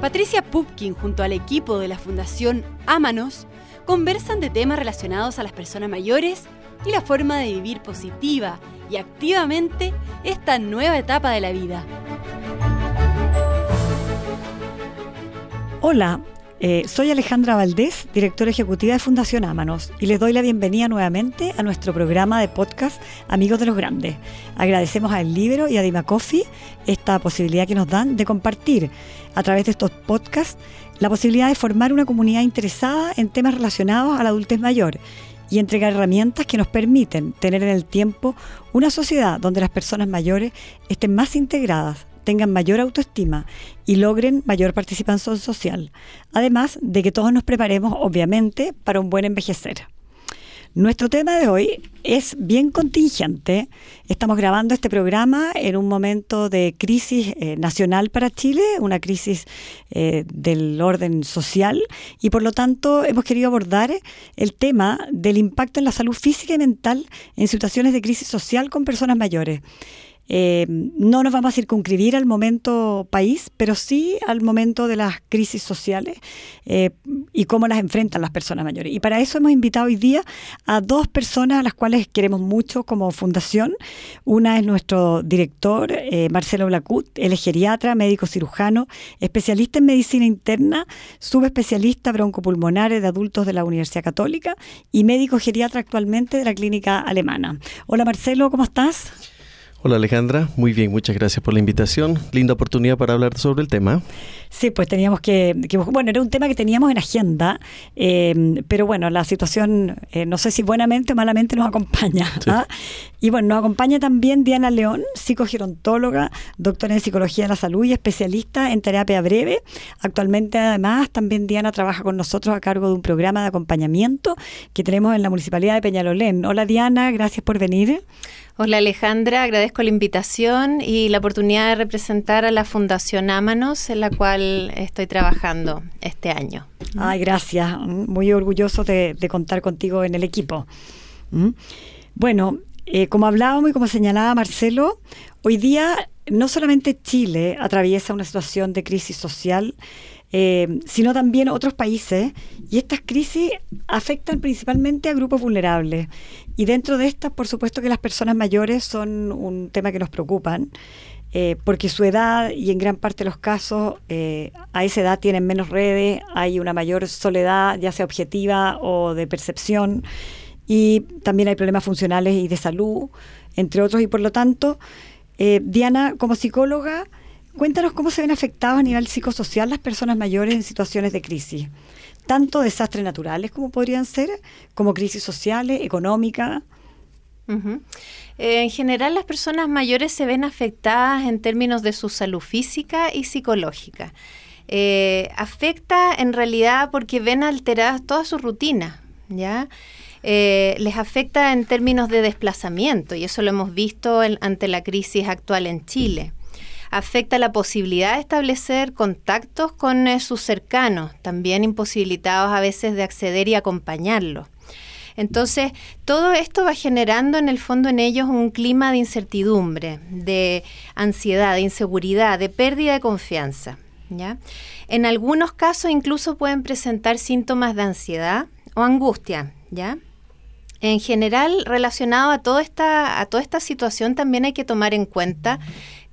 Patricia Pupkin junto al equipo de la Fundación Ámanos conversan de temas relacionados a las personas mayores y la forma de vivir positiva y activamente esta nueva etapa de la vida. Hola, eh, soy Alejandra Valdés, directora ejecutiva de Fundación Ámanos, y les doy la bienvenida nuevamente a nuestro programa de podcast Amigos de los Grandes. Agradecemos a El Libro y a Dima Coffee esta posibilidad que nos dan de compartir a través de estos podcasts la posibilidad de formar una comunidad interesada en temas relacionados a la adultez mayor y entregar herramientas que nos permiten tener en el tiempo una sociedad donde las personas mayores estén más integradas, tengan mayor autoestima y logren mayor participación social, además de que todos nos preparemos, obviamente, para un buen envejecer. Nuestro tema de hoy es bien contingente. Estamos grabando este programa en un momento de crisis eh, nacional para Chile, una crisis eh, del orden social, y por lo tanto hemos querido abordar el tema del impacto en la salud física y mental en situaciones de crisis social con personas mayores. Eh, no nos vamos a circunscribir al momento país, pero sí al momento de las crisis sociales eh, y cómo las enfrentan las personas mayores. Y para eso hemos invitado hoy día a dos personas a las cuales queremos mucho como fundación. Una es nuestro director, eh, Marcelo Blacut, él es geriatra, médico cirujano, especialista en medicina interna, subespecialista broncopulmonares de adultos de la Universidad Católica y médico geriatra actualmente de la clínica alemana. Hola Marcelo, ¿cómo estás? Hola Alejandra, muy bien, muchas gracias por la invitación. Linda oportunidad para hablar sobre el tema. Sí, pues teníamos que, bueno, era un tema que teníamos en agenda, eh, pero bueno, la situación, eh, no sé si buenamente o malamente nos acompaña. ¿ah? Y bueno, nos acompaña también Diana León, psicogerontóloga, doctora en psicología de la salud y especialista en terapia breve. Actualmente además también Diana trabaja con nosotros a cargo de un programa de acompañamiento que tenemos en la Municipalidad de Peñalolén. Hola Diana, gracias por venir. Hola Alejandra, agradezco la invitación y la oportunidad de representar a la Fundación Ámanos, en la cual estoy trabajando este año. Ay, gracias. Muy orgulloso de, contar contigo en el equipo. ¿Mm? Bueno, eh, como hablábamos y como señalaba Marcelo, hoy día no solamente Chile atraviesa una situación de crisis social, eh, sino también otros países. Y estas crisis afectan principalmente a grupos vulnerables. Y dentro de estas, por supuesto que las personas mayores son un tema que nos preocupan. Eh, porque su edad y en gran parte de los casos eh, a esa edad tienen menos redes, hay una mayor soledad, ya sea objetiva o de percepción, y también hay problemas funcionales y de salud, entre otros, y por lo tanto, Diana, como psicóloga, Cuéntanos cómo se ven afectados a nivel psicosocial las personas mayores en situaciones de crisis, tanto desastres naturales como podrían ser, como crisis sociales, económicas. en general, las personas mayores se ven afectadas en términos de su salud física y psicológica. Eh, afecta en realidad porque ven alteradas todas sus rutinas, ¿ya? Eh, les afecta en términos de desplazamiento y eso lo hemos visto ante la crisis actual en Chile afecta la posibilidad de establecer contactos con eh, sus cercanos, también imposibilitados a veces de acceder y acompañarlos. Entonces, todo esto va generando en el fondo en ellos un clima de incertidumbre, de ansiedad, de inseguridad, de pérdida de confianza. ¿ya? En algunos casos incluso pueden presentar síntomas de ansiedad o angustia. ¿ya? En general, relacionado a toda esta, a toda esta situación, también hay que tomar en cuenta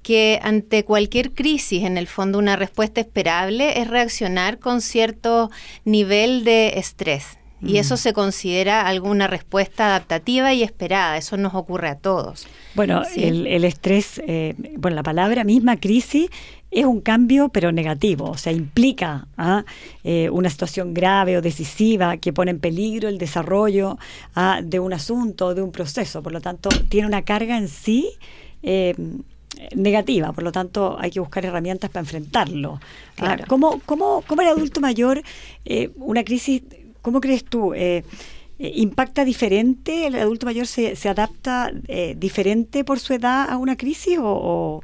que ante cualquier crisis, en el fondo, una respuesta esperable es reaccionar con cierto nivel de estrés. Y eso mm. se considera alguna respuesta adaptativa y esperada. Eso nos ocurre a todos. Bueno, el, estrés, eh, bueno, la palabra misma crisis es un cambio, pero negativo. O sea, implica ¿ah? eh, una situación grave o decisiva que pone en peligro el desarrollo ¿ah? de un asunto o de un proceso. Por lo tanto, tiene una carga en sí. Eh, negativa, por lo tanto hay que buscar herramientas para enfrentarlo. Ah, ¿Cómo, cómo, cómo, el adulto mayor, eh, una crisis, cómo crees tú? Eh, eh, ¿Impacta diferente? ¿El adulto mayor se, se adapta diferente por su edad a una crisis o,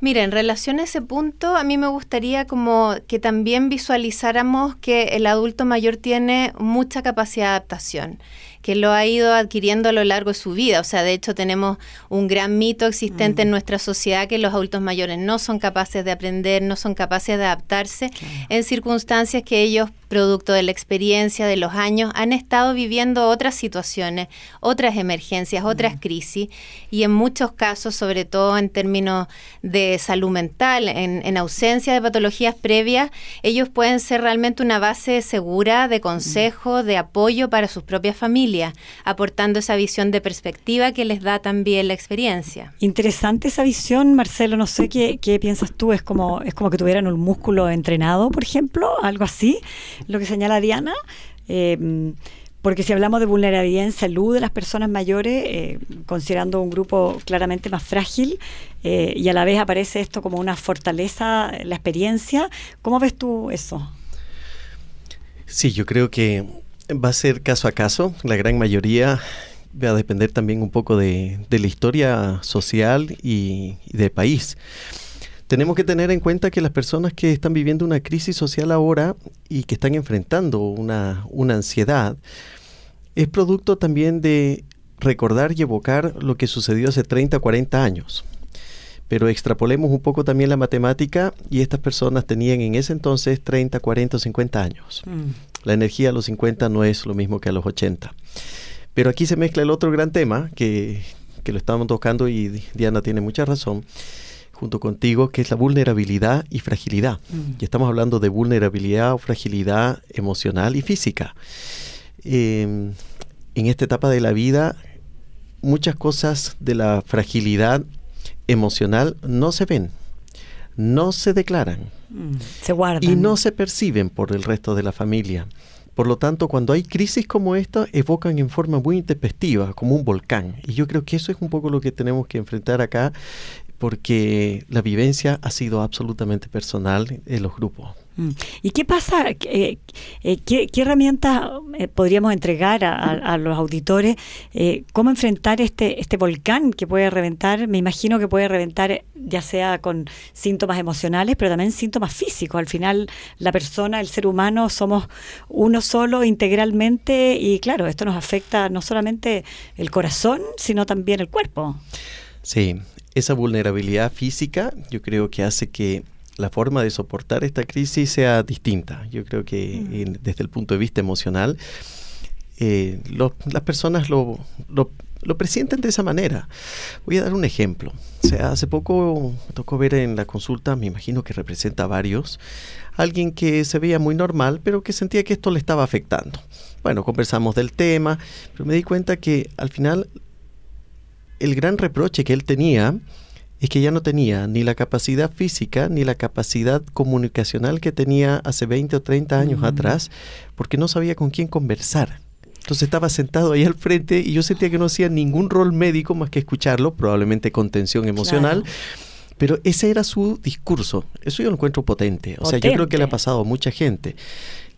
Mira, en relación a ese punto, a mí me gustaría como que también visualizáramos que el adulto mayor tiene mucha capacidad de adaptación que lo ha ido adquiriendo a lo largo de su vida. O sea, de hecho tenemos un gran mito existente en mm. nuestra sociedad que los adultos mayores no son capaces de aprender, no son capaces de adaptarse en circunstancias que ellos producto de la experiencia de los años, han estado viviendo otras situaciones, otras emergencias, otras crisis, y en muchos casos, sobre todo en términos de salud mental, en, ausencia de patologías previas, ellos pueden ser realmente una base segura de consejo, de apoyo para sus propias familias, aportando esa visión de perspectiva que les da también la experiencia. Interesante esa visión, Marcelo, no sé qué, qué piensas tú, es como, es como que tuvieran un músculo entrenado, por ejemplo, algo así lo que señala Diana. Eh, porque si hablamos de vulnerabilidad en salud de las personas mayores, eh, considerando un grupo claramente más frágil, eh, y a la vez aparece esto como una fortaleza, la experiencia, ¿cómo ves tú eso? Sí, yo creo que va a ser caso a caso. La gran mayoría va a depender también un poco de, la historia social y, y del país tenemos que tener en cuenta que las personas que están viviendo una crisis social ahora y que están enfrentando una, ansiedad, es producto también de recordar y evocar lo que sucedió hace 30, 40 años. Pero extrapolemos un poco también la matemática y estas personas tenían en ese entonces 30, 40 50 años. Mm. La energía a los 50 no es lo mismo que a los 80. Pero aquí se mezcla el otro gran tema que, que lo estamos tocando y Diana tiene mucha razón, junto contigo, que es la vulnerabilidad y fragilidad. Mm. Y estamos hablando de vulnerabilidad o fragilidad emocional y física. Em, en esta etapa de la vida, muchas cosas de la fragilidad emocional no se ven, no se declaran. Mm, se guardan. Y no se perciben por el resto de la familia. Por lo tanto, cuando hay crisis como esta, evocan en forma muy intempestiva, como un volcán. Y yo creo que eso es un poco lo que tenemos que enfrentar acá porque la vivencia ha sido absolutamente personal en los grupos. Mm. ¿Y qué pasa? Eh, eh, ¿qué, herramientas eh, podríamos entregar a, los auditores? ¿Cómo enfrentar este, este volcán que puede reventar? Me imagino que puede reventar ya sea con síntomas emocionales, pero también síntomas físicos. Al final, la persona, el ser humano, somos uno solo integralmente y claro, esto nos afecta no solamente el corazón, sino también el cuerpo. Sí, esa vulnerabilidad física yo creo que hace que la forma de soportar esta crisis sea distinta. Yo creo que mm. desde el punto de vista emocional, eh, las personas lo, lo, presienten de esa manera. Voy a dar un ejemplo. O sea, hace poco me tocó ver en la consulta, me imagino que representa a varios, alguien que se veía muy normal, pero que sentía que esto le estaba afectando. Bueno, conversamos del tema, pero me di cuenta que al final el gran reproche que él tenía es que ya no tenía ni la capacidad física ni la capacidad comunicacional que tenía hace 20 o 30 años mm. atrás, porque no sabía con quién conversar. Entonces estaba sentado ahí al frente y yo sentía que no hacía ningún rol médico más que escucharlo, probablemente con tensión emocional. Pero ese era su discurso. Eso yo lo encuentro potente. O sea, yo creo que le ha pasado a mucha gente.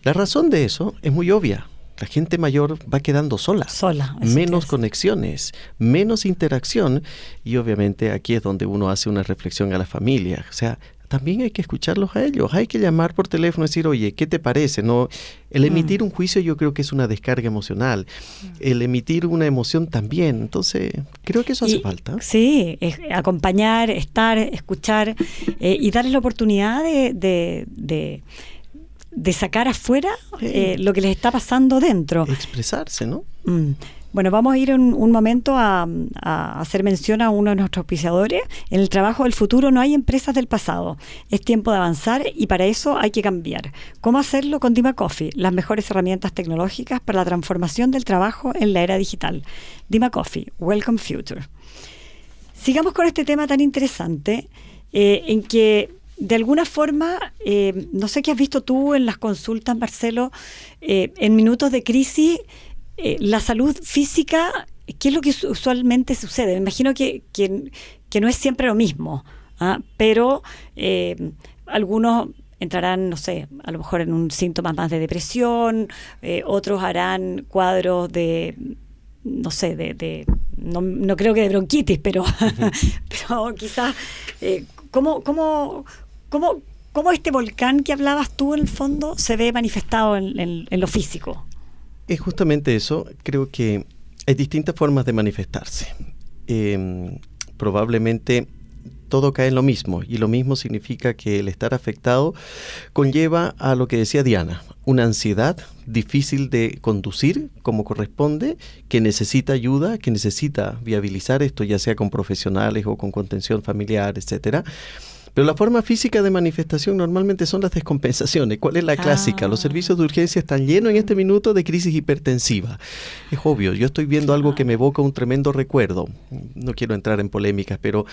La razón de eso es muy obvia la gente mayor va quedando sola. Sola. Menos conexiones, menos interacción y obviamente aquí es donde uno hace una reflexión a la familia. O sea, también hay que escucharlos a ellos, hay que llamar por teléfono y decir, oye, ¿qué te parece? No, el mm. emitir un juicio yo creo que es una descarga emocional, mm. el emitir una emoción también, entonces creo que eso hace falta. Sí, acompañar, estar, escuchar eh, y darles la oportunidad de de sacar afuera eh, lo que les está pasando dentro. Expresarse, ¿no? Mm. Bueno, vamos a ir en un momento a, hacer mención a uno de nuestros auspiciadores. En el trabajo del futuro no hay empresas del pasado. Es tiempo de avanzar y para eso hay que cambiar. ¿Cómo hacerlo con Dima Coffee? Las mejores herramientas tecnológicas para la transformación del trabajo en la era digital. Dima Coffee, Welcome Future. Sigamos con este tema tan interesante eh, en que de alguna forma, eh, no sé qué has visto tú en las consultas, Marcelo, eh, en minutos de crisis, eh, la salud física, ¿qué es lo que usualmente sucede? Me imagino que, que, no es siempre lo mismo, ¿ah? pero algunos entrarán, no sé, a lo mejor en un síntoma más de depresión, otros harán cuadros de, no sé, de, no, no, creo que de bronquitis, pero, pero quizás, ¿cómo, cómo, ¿Cómo, ¿Cómo este volcán que hablabas tú en el fondo se ve manifestado en, lo físico? Es justamente eso. Creo que hay distintas formas de manifestarse. Em, probablemente todo cae en lo mismo y lo mismo significa que el estar afectado conlleva a lo que decía Diana, una ansiedad difícil de conducir como corresponde, que necesita ayuda, que necesita viabilizar esto ya sea con profesionales o con contención familiar, etcétera pero la forma física de manifestación normalmente son las descompensaciones. ¿Cuál es la clásica? Los ah. servicios de urgencia están llenos en este minuto de crisis hipertensiva. Es obvio, yo estoy viendo algo que me evoca un tremendo recuerdo. No quiero entrar en polémicas, pero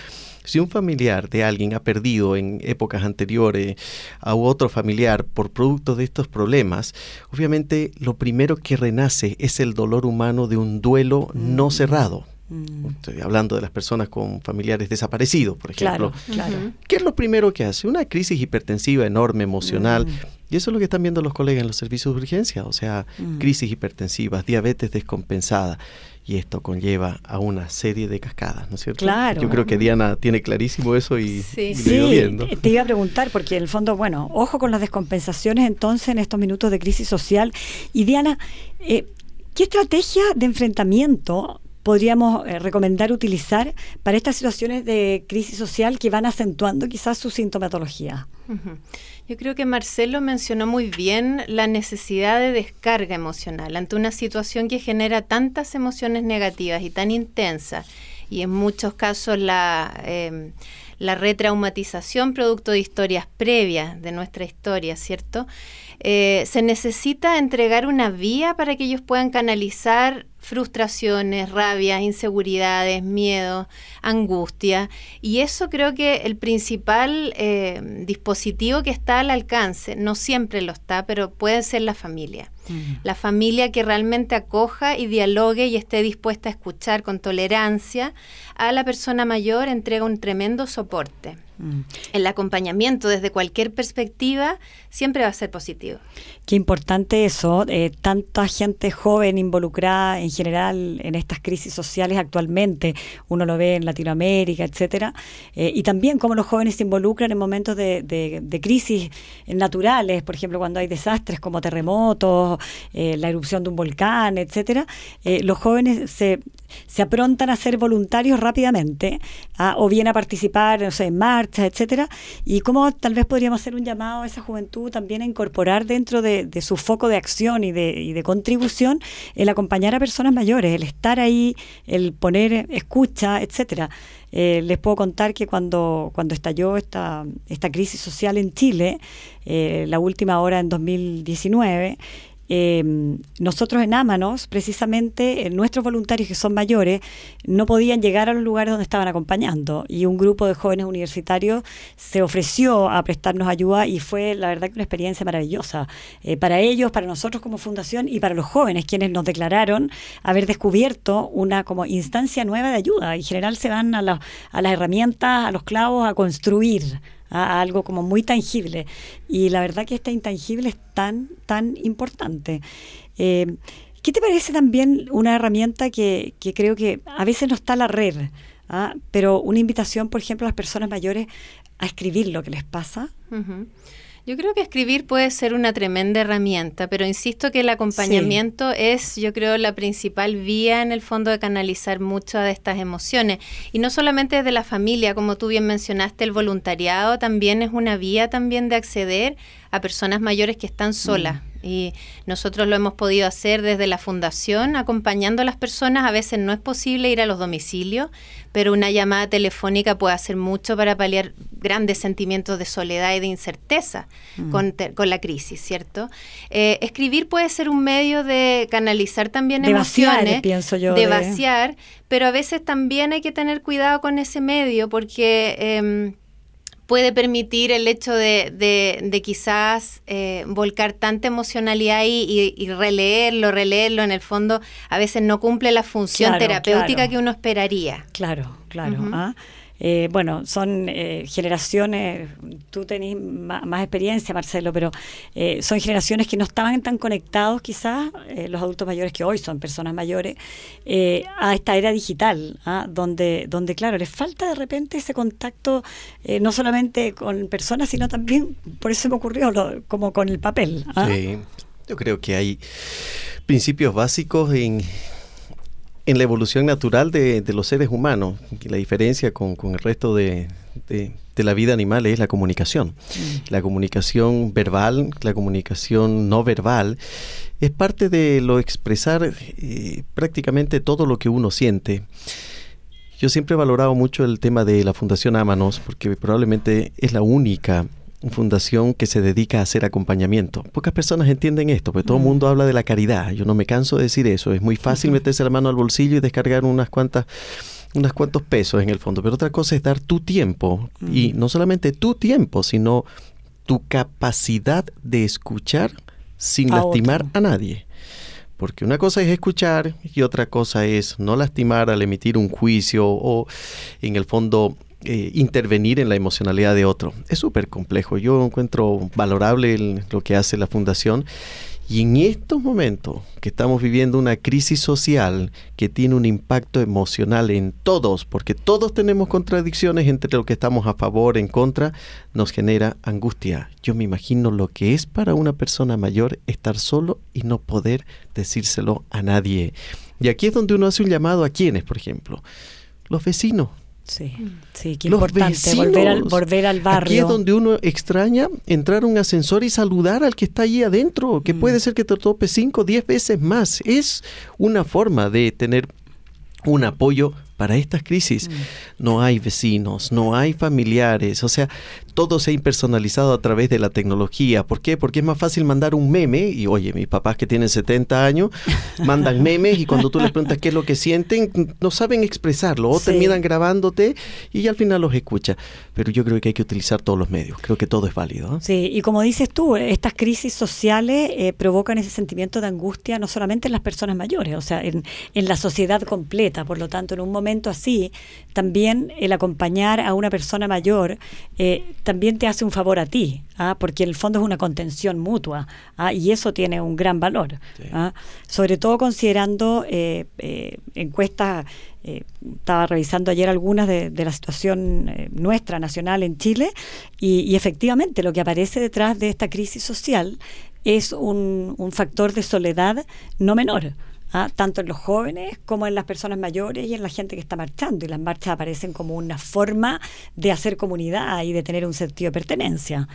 si un familiar de alguien ha perdido en épocas anteriores a otro familiar por producto de estos problemas, obviamente lo primero que renace es el dolor humano de un duelo no mm. cerrado Mm. Estoy hablando de las personas con familiares desaparecidos, por ejemplo. Claro, ¿Qué es lo primero que hace? Una crisis hipertensiva enorme, emocional. Mm. Y eso es lo que están viendo los colegas en los servicios de urgencia, o sea, mm. crisis hipertensivas, diabetes descompensada. Y esto conlleva a una serie de cascadas, ¿no es cierto? Claro. Yo creo que Diana tiene clarísimo eso y, sí. viendo. Te iba a preguntar, porque en el fondo, bueno, ojo con las descompensaciones entonces en estos minutos de crisis social. Y Diana, eh, ¿qué estrategia de enfrentamiento podríamos eh, recomendar utilizar para estas situaciones de crisis social que van acentuando quizás su sintomatología? Yo creo que Marcelo mencionó muy bien la necesidad de descarga emocional ante una situación que genera tantas emociones negativas y tan intensas y en muchos casos la... Em, la retraumatización producto de historias previas de nuestra historia, ¿cierto? Eh, se necesita entregar una vía para que ellos puedan canalizar frustraciones, rabias, inseguridades, miedo, angustia. Y eso creo que el principal eh, dispositivo que está al alcance, no siempre lo está, pero puede ser la familia. Mm. La familia que realmente acoja y dialogue y esté dispuesta a escuchar con tolerancia a la persona mayor, entrega un tremendo soporte. Mm. El acompañamiento desde cualquier perspectiva siempre va a ser positivo. Qué importante eso, eh, tanta gente joven involucrada en general en estas crisis sociales actualmente, uno lo ve en Latinoamérica, etcétera, eh, y también cómo los jóvenes se involucran en momentos de, de, crisis naturales, por ejemplo, cuando hay desastres como terremotos, eh, la erupción de un volcán, etcétera, los jóvenes se, se aprontan a ser voluntarios rápidamente, o bien a participar no sé, en marchas, etcétera, y cómo tal vez podríamos hacer un llamado a esa juventud también a incorporar dentro de, su foco de acción y de, contribución el acompañar a personas mayores, el estar ahí, el poner escucha, etcétera. Eh, les puedo contar que cuando, cuando estalló esta, esta crisis social en Chile, eh, la última hora en 2019, eh, nosotros en Ámanos, precisamente, nuestros voluntarios que son mayores no podían llegar a los lugares donde estaban acompañando y un grupo de jóvenes universitarios se ofreció a prestarnos ayuda y fue la verdad que una experiencia maravillosa eh, para ellos, para nosotros como fundación y para los jóvenes quienes nos declararon haber descubierto una como instancia nueva de ayuda. En general se van a, a las herramientas, a los clavos, a construir a algo como muy tangible. Y la verdad que este intangible es tan, tan importante. Eh, ¿Qué te parece también una herramienta que, que, creo que a veces no está la red, ¿ah? pero una invitación, por ejemplo, a las personas mayores a escribir lo que les pasa? Yo creo que escribir puede ser una tremenda herramienta, pero insisto que el acompañamiento es, yo creo, la principal vía en el fondo de canalizar muchas de estas emociones. Y no solamente desde la familia, como tú bien mencionaste, el voluntariado también es una vía también de acceder a personas mayores que están solas. Mm. Y nosotros lo hemos podido hacer desde la fundación, acompañando a las personas. A veces no es posible ir a los domicilios, pero una llamada telefónica puede hacer mucho para paliar grandes sentimientos de soledad y de incerteza mm. con, la crisis, ¿cierto? Eh, escribir puede ser un medio de canalizar también emociones, pienso yo, de, vaciar, pero a veces también hay que tener cuidado con ese medio porque... Em, puede permitir el hecho de, de, quizás eh, volcar tanta emocionalidad ahí y, releerlo, releerlo, en el fondo a veces no cumple la función terapéutica que uno esperaría. Claro, claro. Eh, bueno, son eh, generaciones, tú tenés más, experiencia, Marcelo, pero eh, son generaciones que no estaban tan conectados quizás, los adultos mayores que hoy son personas mayores, a esta era digital, ¿ah? donde, donde, claro, les falta de repente ese contacto no solamente con personas, sino también, por eso me ocurrió, como con el papel. ¿ah? Sí, yo creo que hay principios básicos en, en la evolución natural de, los seres humanos. Y la diferencia con, el resto de, la vida animal es la comunicación. Mm. La comunicación verbal, la comunicación no verbal, es parte de lo expresar eh, prácticamente todo lo que uno siente. Yo siempre he valorado mucho el tema de la Fundación Ámanos porque probablemente es la única fundación que se dedica a hacer acompañamiento. Pocas personas entienden esto, porque todo el mm. mundo habla de la caridad. Yo no me canso de decir eso. Es muy fácil meterse la mano al bolsillo y descargar unas cuantas unos cuantos pesos en el fondo, pero otra cosa es dar tu tiempo y mm. no solamente tu tiempo, sino tu capacidad de escuchar sin lastimar a nadie. Porque una cosa es escuchar y otra cosa es no lastimar al emitir un juicio o en el fondo eh, intervenir en la emocionalidad de otro. Es súper complejo. Yo encuentro valorable lo que hace la fundación. Y en estos momentos que estamos viviendo una crisis social que tiene un impacto emocional en todos, porque todos tenemos contradicciones entre lo que estamos a favor, en contra, nos genera angustia. Yo me imagino lo que es para una persona mayor estar solo y no poder decírselo a nadie. Y aquí es donde uno hace un llamado a quienes, por ejemplo, los vecinos Sí, sí, qué importante volver al, volver al barrio. Aquí es donde uno extraña entrar a un ascensor y saludar al que está allí adentro, que mm. puede ser que te tope 5 o 10 veces más. Es una forma de tener un apoyo para estas crisis. Mm. No hay vecinos, no hay familiares, o sea, todo se ha impersonalizado a través de la tecnología. ¿Por qué? Porque es más fácil mandar un meme y oye, mis papás que tienen 70 años mandan memes y cuando tú les preguntas qué es lo que sienten, no saben expresarlo o terminan grabándote y al final los escucha. Pero yo creo que hay que utilizar todos los medios, creo que todo es válido. Sí, y como dices tú, estas crisis sociales eh, provocan ese sentimiento de angustia no solamente en las personas mayores, o sea, en, en la sociedad completa. Por lo tanto, en un momento así, también el acompañar a una persona mayor eh, también te hace un favor a ti, ¿ah? porque en el fondo es una contención mutua ¿ah? y eso tiene un gran valor. ¿ah? Sobre todo considerando eh, eh, encuestas, estaba revisando ayer algunas de, la situación nuestra, nacional en Chile, y, efectivamente lo que aparece detrás de esta crisis social es un, un factor de soledad no menor. ¿Ah? tanto en los jóvenes como en las personas mayores y en la gente que está marchando. Y las marchas aparecen como una forma de hacer comunidad y de tener un sentido de pertenencia.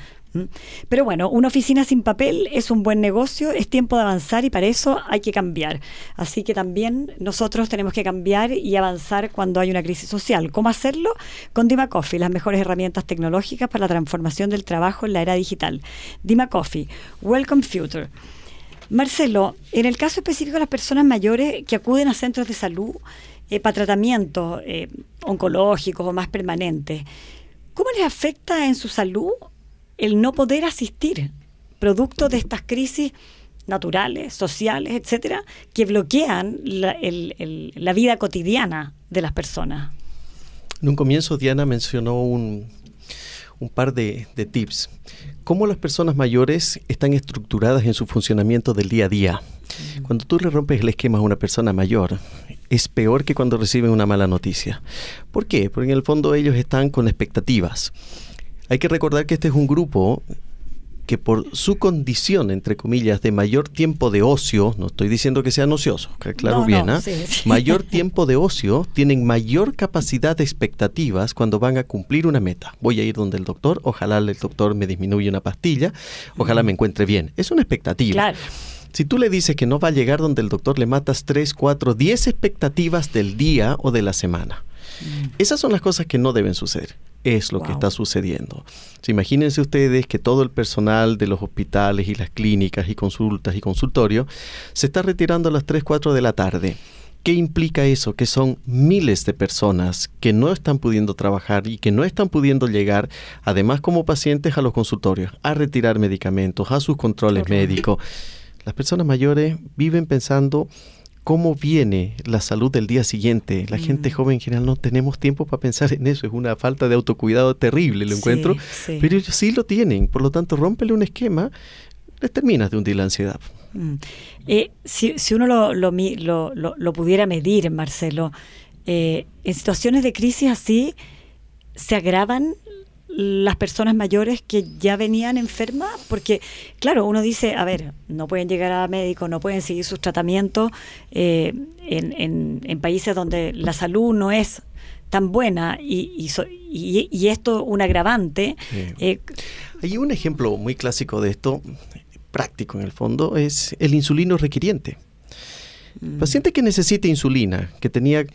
Pero bueno, una oficina sin papel es un buen negocio, es tiempo de avanzar y para eso hay que cambiar. Así que también nosotros tenemos que cambiar y avanzar cuando hay una crisis social. ¿Cómo hacerlo? Con Dima Coffee, las mejores herramientas tecnológicas para la transformación del trabajo en la era digital. Dima Coffee, Welcome Future. Marcelo, en el caso específico de las personas mayores que acuden a centros de salud eh, para tratamientos eh, oncológicos o más permanentes, ¿cómo les afecta en su salud el no poder asistir, producto de estas crisis naturales, sociales, etcétera, que bloquean la, vida cotidiana de las personas? En un comienzo, Diana mencionó un par de, tips. ¿Cómo las personas mayores están estructuradas en su funcionamiento del día a día? Cuando tú le rompes el esquema a una persona mayor, es peor que cuando reciben una mala noticia. ¿Por qué? Porque en el fondo ellos están con expectativas. Hay que recordar que este es un grupo que por su condición, entre comillas, de mayor tiempo de ocio, no estoy diciendo que sean ociosos, claro bien, ¿ah? mayor tiempo de ocio, tienen mayor capacidad de expectativas cuando van a cumplir una meta. Voy a ir donde el doctor, ojalá el doctor me disminuya una pastilla, ojalá me encuentre bien. Es una expectativa. Si tú le dices que no va a llegar donde el doctor, le matas 3, 4, 10 expectativas del día o de la semana. Mm. Esas son las cosas que no deben suceder es lo que está sucediendo. imagínense ustedes que todo el personal de los hospitales y las clínicas y consultas y consultorios se está retirando a las 3, 4 de la tarde. ¿Qué implica eso? Que son miles de personas que no están pudiendo trabajar y que no están pudiendo llegar, además como pacientes, a los consultorios, a retirar medicamentos, a sus controles médicos. Las personas mayores viven pensando cómo viene la salud del día siguiente. La gente mm. joven en general no tenemos tiempo para pensar en eso. Es una falta de autocuidado terrible, lo encuentro. Pero ellos sí lo tienen. Por lo tanto, rómpele un esquema, les terminas de hundir la ansiedad. Mm. Eh, si, uno lo, lo, pudiera medir, Marcelo, eh, en situaciones de crisis así, ¿se agravan las personas mayores que ya venían enfermas? Porque, claro, uno dice, a ver, no pueden llegar a médico, no pueden seguir sus tratamientos eh, en, en, países donde la salud no es tan buena y, y, y, esto un agravante. Eh, Hay un ejemplo muy clásico de esto, práctico en el fondo, es el insulino requiriente. Mm. Paciente que necesita insulina, que tenía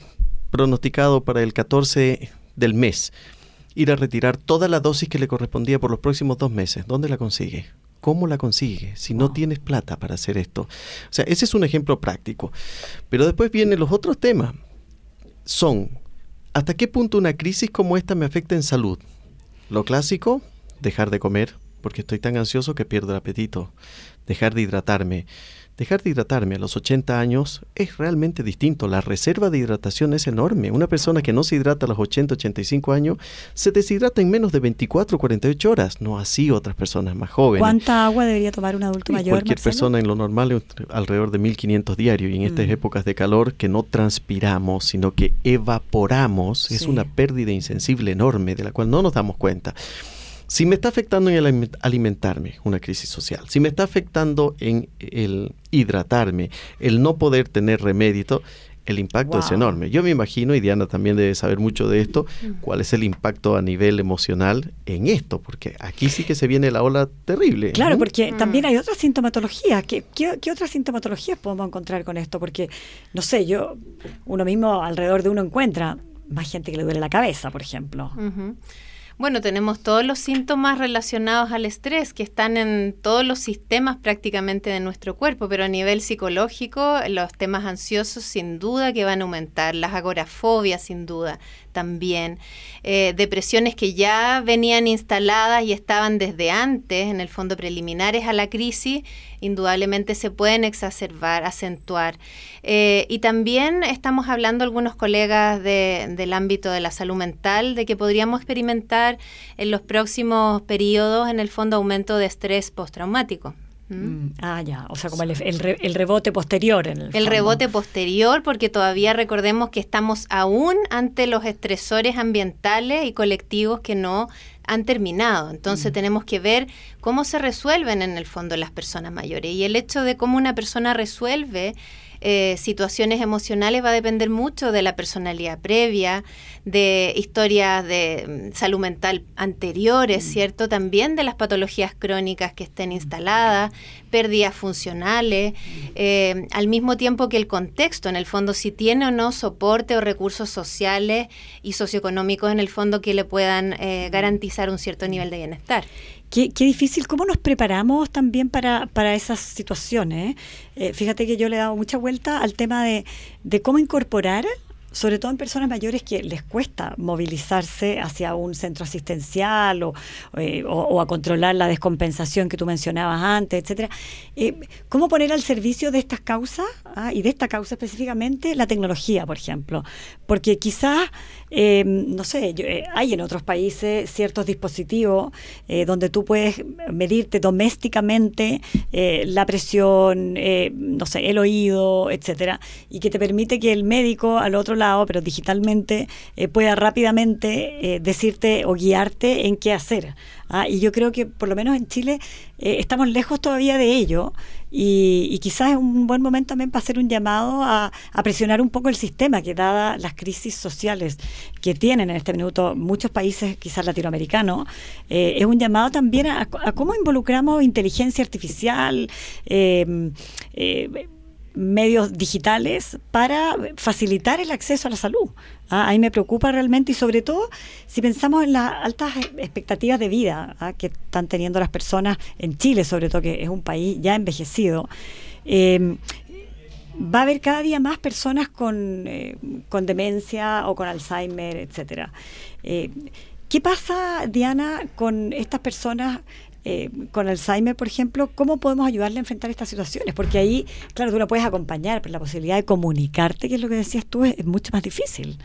pronosticado para el 14 del mes, ir a retirar toda la dosis que le correspondía por los próximos dos meses. ¿Dónde la consigue? ¿Cómo la consigue si no tienes plata para hacer esto? O sea, ese es un ejemplo práctico. Pero después vienen los otros temas. Son, ¿hasta qué punto una crisis como esta me afecta en salud? Lo clásico, dejar de comer, porque estoy tan ansioso que pierdo el apetito. Dejar de hidratarme Dejar de hidratarme a los 80 años es realmente distinto. La reserva de hidratación es enorme. Una persona que no se hidrata a los 80, 85 años se deshidrata en menos de 24, 48 horas. No así otras personas más jóvenes. ¿Cuánta agua debería tomar un adulto mayor? Cualquier persona en lo normal alrededor de 1500 diarios. Y en estas mm. épocas de calor que no transpiramos, sino que evaporamos, es una pérdida insensible enorme de la cual no nos damos cuenta. Si me está afectando en el alimentarme, una crisis social, si me está afectando en el hidratarme, el no poder tener remedio, el impacto es enorme. Yo me imagino, y Diana también debe saber mucho de esto, mm. cuál es el impacto a nivel emocional en esto, porque aquí sí que se viene la ola terrible. Claro, porque mm. también hay otra sintomatología. ¿Qué, ¿Qué, otras sintomatologías podemos encontrar con esto? Porque, no sé, yo, uno mismo alrededor de uno encuentra más gente que le duele la cabeza, por ejemplo. Bueno, tenemos todos los síntomas relacionados al estrés que están en todos los sistemas prácticamente de nuestro cuerpo, pero a nivel psicológico los temas ansiosos sin duda que van a aumentar, las agorafobias sin duda, también, eh, depresiones que ya venían instaladas y estaban desde antes, en el fondo preliminares a la crisis, indudablemente se pueden exacerbar, acentuar. Eh, y también estamos hablando algunos colegas del ámbito de la salud mental, de que podríamos experimentar en los próximos periodos, en el fondo, aumento de estrés postraumático. ¿Mm? Mm, ah, ya, o sea, como el, el, rebote posterior. En el, el rebote posterior, porque todavía recordemos que estamos aún ante los estresores ambientales y colectivos que no han terminado. Entonces mm. tenemos que ver cómo se resuelven en el fondo las personas mayores. Y el hecho de cómo una persona resuelve eh, situaciones emocionales va a depender mucho de la personalidad previa, de historias de mm, salud mental anteriores, mm. ¿cierto? También de las patologías crónicas que estén instaladas, pérdidas funcionales, eh, al mismo tiempo que el contexto, en el fondo, si tiene o no soporte o recursos sociales y socioeconómicos en el fondo que le puedan eh, garantizar un cierto nivel de bienestar. Qué, difícil, ¿cómo nos preparamos también para, para esas situaciones? Eh, fíjate que yo le he dado mucha vuelta al tema de, de cómo incorporar sobre todo en personas mayores que les cuesta movilizarse hacia un centro asistencial o, eh, a controlar la descompensación que tú mencionabas antes, etcétera. Eh, ¿Cómo poner al servicio de estas causas ah, y de esta causa específicamente la tecnología, por ejemplo? Porque quizás, eh, no sé, hay en otros países ciertos dispositivos donde tú puedes medirte domésticamente la presión, no sé, el oído, etcétera, y que te permite que el médico al otro lado pero digitalmente, eh, pueda rápidamente eh, decirte o guiarte en qué hacer. ¿Ah? Y yo creo que por lo menos en Chile eh, estamos lejos todavía de ello y, quizás es un buen momento también para hacer un llamado a, presionar un poco el sistema que dada las crisis sociales que tienen en este minuto muchos países, quizás latinoamericanos, es un llamado también a, cómo involucramos inteligencia artificial, medios digitales para facilitar el acceso a la salud. ¿ah? Ahí me preocupa realmente y sobre todo si pensamos en las altas expectativas de vida ¿ah? que están teniendo las personas en Chile, sobre todo que es un país ya envejecido. Eh, va a haber cada día más personas con, eh, con demencia o con Alzheimer, etcétera. Eh, ¿Qué pasa, Diana, con estas personas eh, con Alzheimer, por ejemplo, ¿cómo podemos ayudarle a enfrentar estas situaciones? Porque ahí, claro, tú la puedes acompañar, pero la posibilidad de comunicarte, que es lo que decías tú, es, mucho más difícil.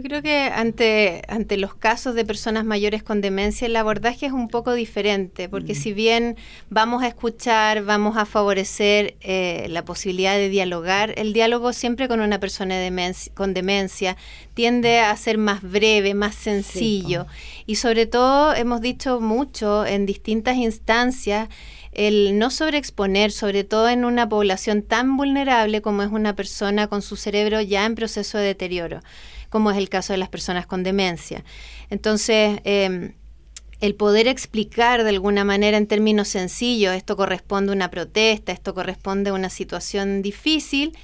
Yo creo que ante, ante los casos de personas mayores con demencia el abordaje es un poco diferente, porque mm. si bien vamos a escuchar, vamos a favorecer eh, la posibilidad de dialogar, el diálogo siempre con una persona con demencia tiende a ser más breve, más sencillo. y sobre todo hemos dicho mucho en distintas instancias el no sobreexponer, sobre todo en una población tan vulnerable como es una persona con su cerebro ya en proceso de deterioro como es el caso de las personas con demencia. Entonces, em, el poder explicar de alguna manera en términos sencillos, esto corresponde a una protesta, esto corresponde a una situación difícil,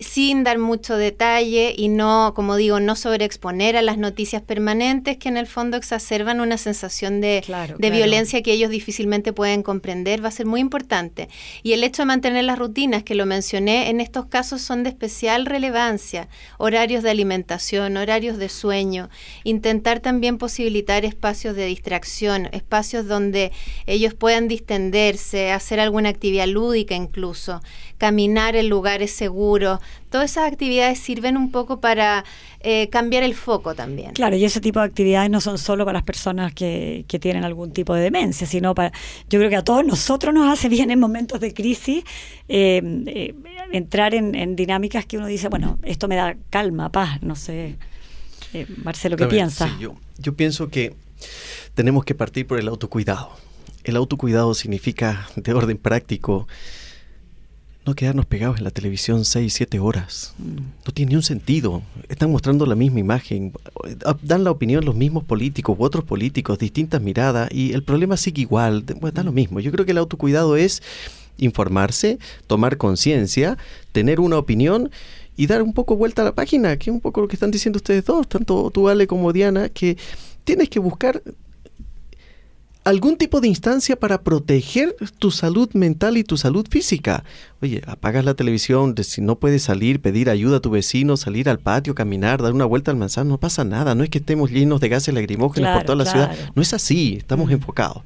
sin dar mucho detalle y no, como digo, no sobreexponer a las noticias permanentes que en el fondo exacerban una sensación de, violencia que ellos difícilmente pueden comprender, va a ser muy importante. Y el hecho de mantener las rutinas, que lo mencioné, en estos casos son de especial relevancia, horarios de alimentación, horarios de sueño, intentar también posibilitar espacios de distracción, espacios donde ellos puedan distenderse, hacer alguna actividad lúdica incluso, caminar en lugares seguros, todas esas actividades sirven un poco para eh, cambiar el foco también. Claro, y ese tipo de actividades no son solo para las personas que, que tienen algún tipo de demencia, sino para, yo creo que a todos nosotros nos hace bien en momentos de crisis eh, eh, entrar en, dinámicas que uno dice, bueno, esto me da calma, paz, no sé. Marcelo, ¿qué piensas? yo, yo pienso que tenemos que partir por el autocuidado. El autocuidado significa, de orden práctico, no quedarnos pegados en la televisión 6, 7 horas. No tiene ni un sentido. Están mostrando la misma imagen. Dan la opinión los mismos políticos u otros políticos, distintas miradas, y el problema sigue igual. da lo mismo. Yo creo que el autocuidado es informarse, tomar conciencia, tener una opinión y dar un poco vuelta a la página, que es un poco lo que están diciendo ustedes dos, tanto tú, Ale, como Diana, que tienes que buscar algún tipo de instancia para proteger tu salud mental y tu salud física. Oye, apagas la televisión, si no puedes salir, pedir ayuda a tu vecino, salir al patio, caminar, dar una vuelta al manzano, no pasa nada, no es que estemos llenos de gases lacrimógenos por toda la ciudad, no es así, estamos enfocados.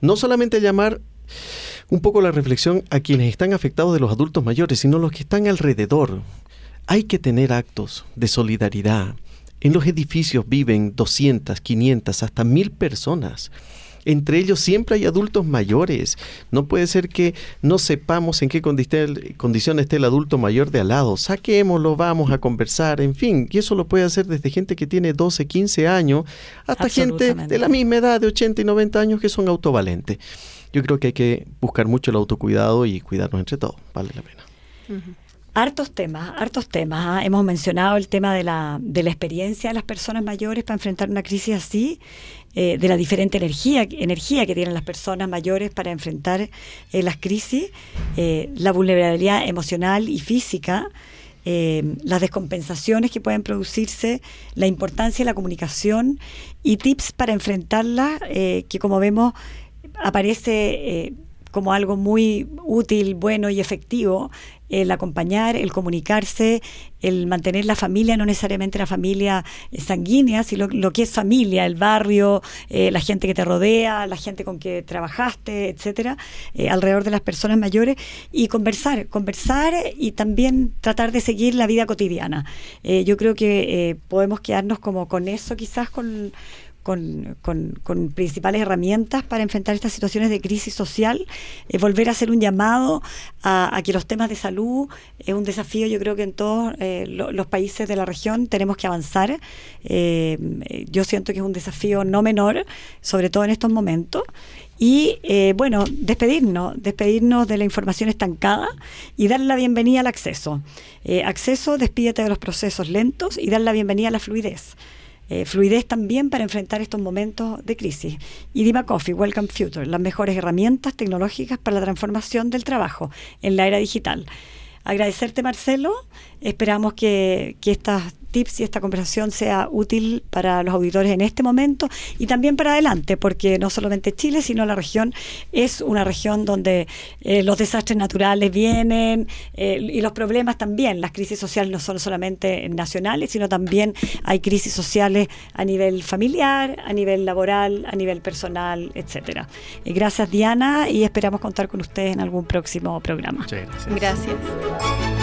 No solamente llamar un poco la reflexión a quienes están afectados de los adultos mayores, sino los que están alrededor. Hay que tener actos de solidaridad, en los edificios viven 200, 500, hasta mil personas. Entre ellos siempre hay adultos mayores. No puede ser que no sepamos en qué condición esté el adulto mayor de al lado. Saquémoslo, vamos a conversar, en fin. Y eso lo puede hacer desde gente que tiene 12, 15 años hasta gente de la misma edad, de 80 y 90 años, que son autovalentes. Yo creo que hay que buscar mucho el autocuidado y cuidarnos entre todos. Vale la pena. Hartos temas, hartos temas. ¿ah? Hemos mencionado el tema de la, de la experiencia de las personas mayores para enfrentar una crisis así, eh, de la diferente energía, energía que tienen las personas mayores para enfrentar eh, las crisis, eh, la vulnerabilidad emocional y física, las descompensaciones que pueden producirse, la importancia de la comunicación y tips para enfrentarla, que como vemos aparece como algo muy útil, bueno y efectivo el acompañar, el comunicarse, el mantener la familia, no necesariamente la familia sanguínea, sino lo que es familia, el barrio, eh, la gente que te rodea, la gente con que trabajaste, etcétera, eh, alrededor de las personas mayores, y conversar, conversar y también tratar de seguir la vida cotidiana. Eh, yo creo que podemos quedarnos como con eso, quizás con con, con, principales herramientas para enfrentar estas situaciones de crisis social, eh, volver a hacer un llamado a, que los temas de salud es un desafío, yo creo que en todos eh, los países de la región tenemos que avanzar. Eh, yo siento que es un desafío no menor, sobre todo en estos momentos. Y bueno, despedirnos, despedirnos de la información estancada y darle la bienvenida al acceso. acceso, despídete de los procesos lentos y dar la bienvenida a la fluidez. Eh, fluidez también para enfrentar estos momentos de crisis. Y Dima Coffee, Welcome Future, las mejores herramientas tecnológicas para la transformación del trabajo en la era digital. Agradecerte, Marcelo. Esperamos que, que estas tips y esta conversación sea útil para los auditores en este momento y también para adelante, porque no solamente Chile, sino la región es una región donde eh, los desastres naturales vienen eh, y los problemas también. Las crisis sociales no son solamente nacionales, sino también hay crisis sociales a nivel familiar, a nivel laboral, a nivel personal, etcétera. Eh, gracias Diana y esperamos contar con ustedes en algún próximo programa. Muchas gracias. Gracias.